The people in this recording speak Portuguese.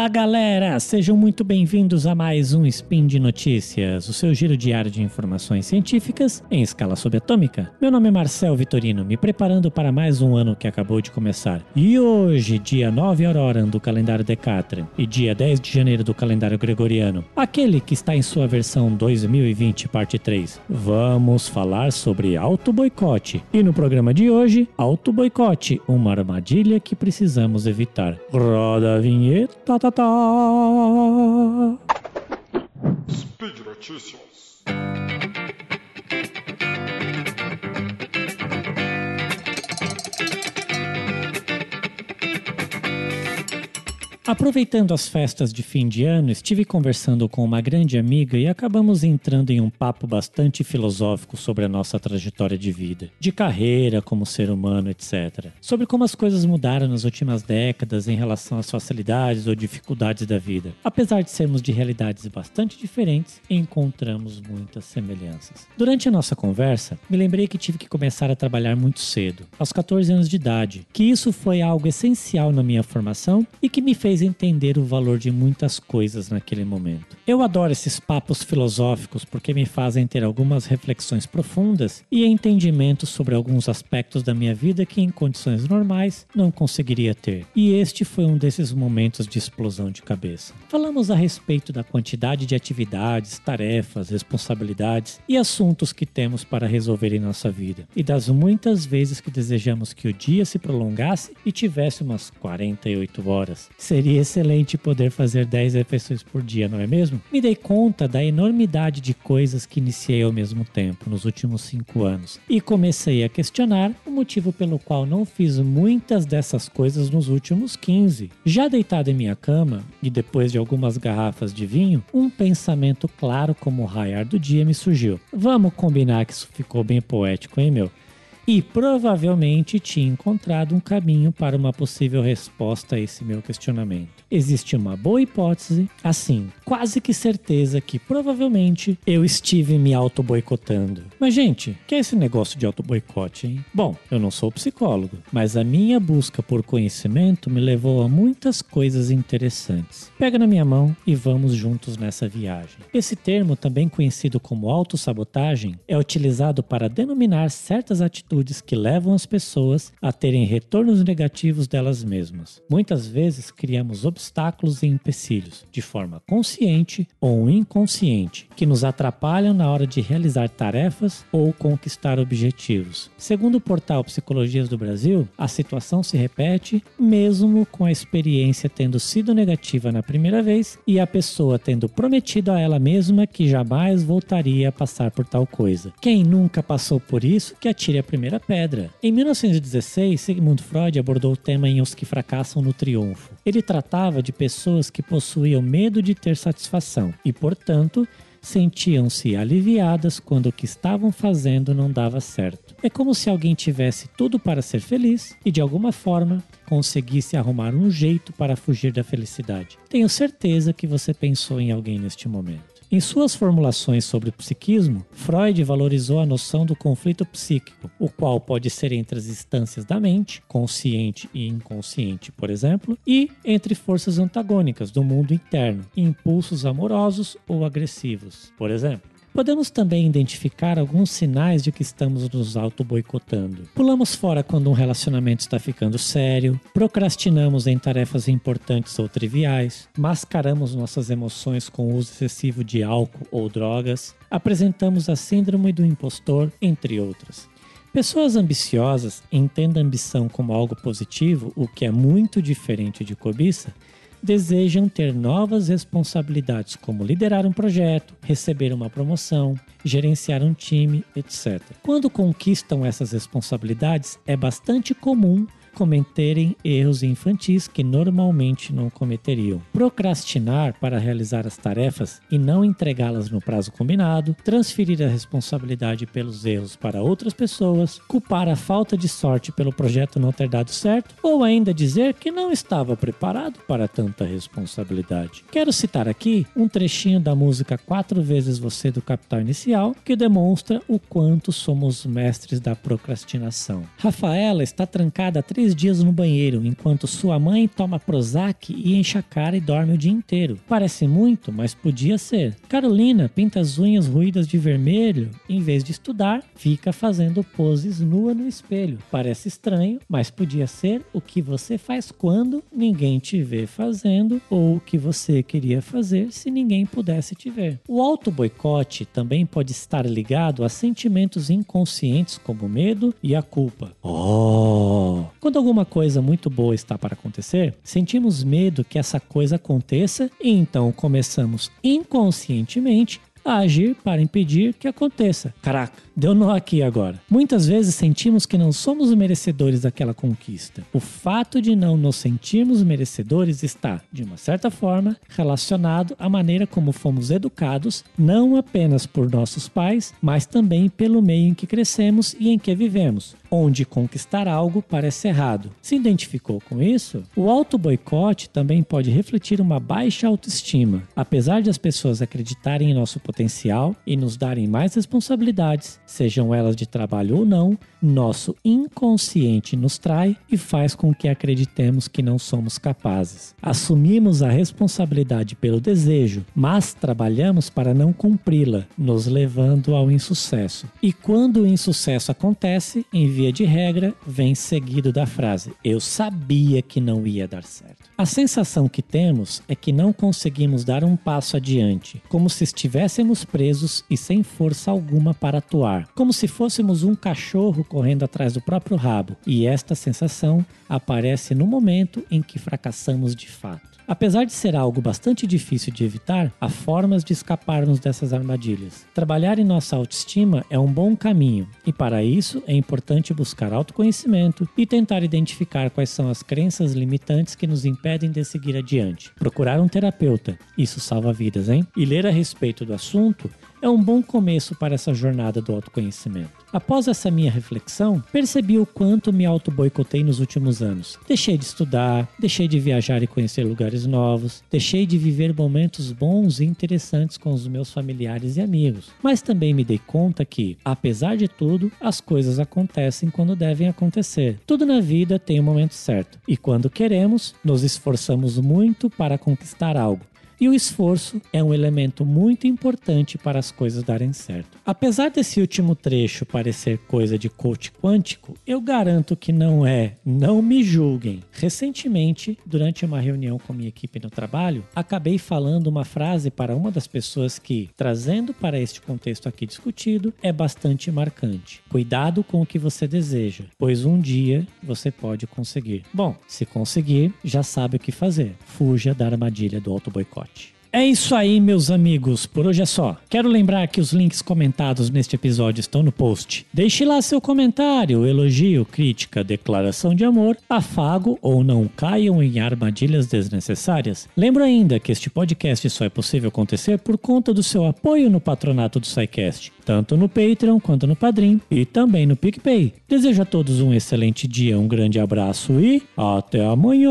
Fala galera, sejam muito bem-vindos a mais um Spin de Notícias, o seu giro diário de informações científicas em escala subatômica. Meu nome é Marcel Vitorino, me preparando para mais um ano que acabou de começar. E hoje, dia 9 Aurora do calendário Decatran e dia 10 de janeiro do calendário Gregoriano, aquele que está em sua versão 2020, parte 3, vamos falar sobre auto-boicote. E no programa de hoje, auto-boicote, uma armadilha que precisamos evitar. Roda a vinheta. Tá, tá. Speed Notícias. Aproveitando as festas de fim de ano, estive conversando com uma grande amiga e acabamos entrando em um papo bastante filosófico sobre a nossa trajetória de vida, de carreira, como ser humano, etc. Sobre como as coisas mudaram nas últimas décadas em relação às facilidades ou dificuldades da vida. Apesar de sermos de realidades bastante diferentes, encontramos muitas semelhanças. Durante a nossa conversa, me lembrei que tive que começar a trabalhar muito cedo, aos 14 anos de idade, que isso foi algo essencial na minha formação e que me fez entender o valor de muitas coisas naquele momento. Eu adoro esses papos filosóficos porque me fazem ter algumas reflexões profundas e entendimento sobre alguns aspectos da minha vida que em condições normais não conseguiria ter. E este foi um desses momentos de explosão de cabeça. Falamos a respeito da quantidade de atividades, tarefas, responsabilidades e assuntos que temos para resolver em nossa vida e das muitas vezes que desejamos que o dia se prolongasse e tivesse umas 48 horas. Seria excelente poder fazer 10 refeições por dia, não é mesmo? Me dei conta da enormidade de coisas que iniciei ao mesmo tempo nos últimos 5 anos e comecei a questionar o motivo pelo qual não fiz muitas dessas coisas nos últimos 15. Já deitado em minha cama e depois de algumas garrafas de vinho, um pensamento claro como o raiar do dia me surgiu. Vamos combinar que isso ficou bem poético, hein, meu? E provavelmente tinha encontrado um caminho para uma possível resposta a esse meu questionamento. Existe uma boa hipótese, assim, quase que certeza que provavelmente eu estive me auto-boicotando. Mas, gente, que é esse negócio de auto-boicote, hein? Bom, eu não sou psicólogo, mas a minha busca por conhecimento me levou a muitas coisas interessantes. Pega na minha mão e vamos juntos nessa viagem. Esse termo, também conhecido como autossabotagem, é utilizado para denominar certas atitudes que levam as pessoas a terem retornos negativos delas mesmas. Muitas vezes criamos obstáculos e empecilhos, de forma consciente ou inconsciente, que nos atrapalham na hora de realizar tarefas ou conquistar objetivos. Segundo o portal Psicologias do Brasil, a situação se repete mesmo com a experiência tendo sido negativa na primeira vez e a pessoa tendo prometido a ela mesma que jamais voltaria a passar por tal coisa. Quem nunca passou por isso, que atire a primeira pedra. Em 1916, Sigmund Freud abordou o tema em Os que Fracassam no Triunfo. Ele tratava de pessoas que possuíam medo de ter satisfação e, portanto, sentiam-se aliviadas quando o que estavam fazendo não dava certo. É como se alguém tivesse tudo para ser feliz e, de alguma forma, conseguisse arrumar um jeito para fugir da felicidade. Tenho certeza que você pensou em alguém neste momento. Em suas formulações sobre o psiquismo, Freud valorizou a noção do conflito psíquico, o qual pode ser entre as instâncias da mente, consciente e inconsciente, por exemplo, e entre forças antagônicas do mundo interno, impulsos amorosos ou agressivos, por exemplo. Podemos também identificar alguns sinais de que estamos nos auto-boicotando. Pulamos fora quando um relacionamento está ficando sério, procrastinamos em tarefas importantes ou triviais, mascaramos nossas emoções com o uso excessivo de álcool ou drogas, apresentamos a síndrome do impostor, entre outras. Pessoas ambiciosas entendem a ambição como algo positivo, o que é muito diferente de cobiça, desejam ter novas responsabilidades, como liderar um projeto, receber uma promoção, gerenciar um time, etc. Quando conquistam essas responsabilidades, é bastante comum cometerem erros infantis que normalmente não cometeriam. Procrastinar para realizar as tarefas e não entregá-las no prazo combinado, transferir a responsabilidade pelos erros para outras pessoas, culpar a falta de sorte pelo projeto não ter dado certo, ou ainda dizer que não estava preparado para tanta responsabilidade. Quero citar aqui um trechinho da música Quatro Vezes Você do Capital Inicial que demonstra o quanto somos mestres da procrastinação. Rafaela está trancada há três dias no banheiro, enquanto sua mãe toma Prozac e enche a cara e dorme o dia inteiro. Parece muito, mas podia ser. Carolina pinta as unhas ruídas de vermelho, em vez de estudar, fica fazendo poses nua no espelho. Parece estranho, mas podia ser o que você faz quando ninguém te vê fazendo ou o que você queria fazer se ninguém pudesse te ver. O auto boicote também pode estar ligado a sentimentos inconscientes como medo e a culpa. Oh! Quando alguma coisa muito boa está para acontecer, sentimos medo que essa coisa aconteça e então começamos inconscientemente a agir para impedir que aconteça. Caraca, deu nó aqui agora. Muitas vezes sentimos que não somos merecedores daquela conquista. O fato de não nos sentirmos merecedores está, de uma certa forma, relacionado à maneira como fomos educados, não apenas por nossos pais, mas também pelo meio em que crescemos e em que vivemos onde conquistar algo parece errado. Se identificou com isso? O auto-boicote também pode refletir uma baixa autoestima. Apesar de as pessoas acreditarem em nosso potencial e nos darem mais responsabilidades, sejam elas de trabalho ou não, nosso inconsciente nos trai e faz com que acreditemos que não somos capazes. Assumimos a responsabilidade pelo desejo, mas trabalhamos para não cumpri-la, nos levando ao insucesso. E quando o insucesso acontece, em via de regra, vem seguido da frase: Eu sabia que não ia dar certo. A sensação que temos é que não conseguimos dar um passo adiante, como se estivéssemos presos e sem força alguma para atuar, como se fôssemos um cachorro correndo atrás do próprio rabo, e esta sensação aparece no momento em que fracassamos de fato. Apesar de ser algo bastante difícil de evitar, há formas de escaparmos dessas armadilhas. Trabalhar em nossa autoestima é um bom caminho, e para isso é importante buscar autoconhecimento e tentar identificar quais são as crenças limitantes que nos impedem de seguir adiante. Procurar um terapeuta, isso salva vidas, hein? E ler a respeito do assunto é um bom começo para essa jornada do autoconhecimento. Após essa minha reflexão, percebi o quanto me auto-boicotei nos últimos anos. Deixei de estudar, deixei de viajar e conhecer lugares novos, deixei de viver momentos bons e interessantes com os meus familiares e amigos. Mas também me dei conta que, apesar de tudo, as coisas acontecem quando devem acontecer. Tudo na vida tem o um momento certo, e quando queremos, nos esforçamos muito para conquistar algo. E o esforço é um elemento muito importante para as coisas darem certo. Apesar desse último trecho parecer coisa de coach quântico, eu garanto que não é. Não me julguem. Recentemente, durante uma reunião com minha equipe no trabalho, acabei falando uma frase para uma das pessoas que, trazendo para este contexto aqui discutido, é bastante marcante. Cuidado com o que você deseja, pois um dia você pode conseguir. Bom, se conseguir, já sabe o que fazer. Fuja da armadilha do É isso aí, meus amigos. Por hoje é só. Quero lembrar que os links comentados neste episódio estão no post. Deixe lá seu comentário, elogio, crítica, declaração de amor, afago ou não caiam em armadilhas desnecessárias. Lembro ainda que este podcast só é possível acontecer por conta do seu apoio no patronato do SciCast, tanto no Patreon quanto no Padrim e também no PicPay. Desejo a todos um excelente dia, um grande abraço e até amanhã!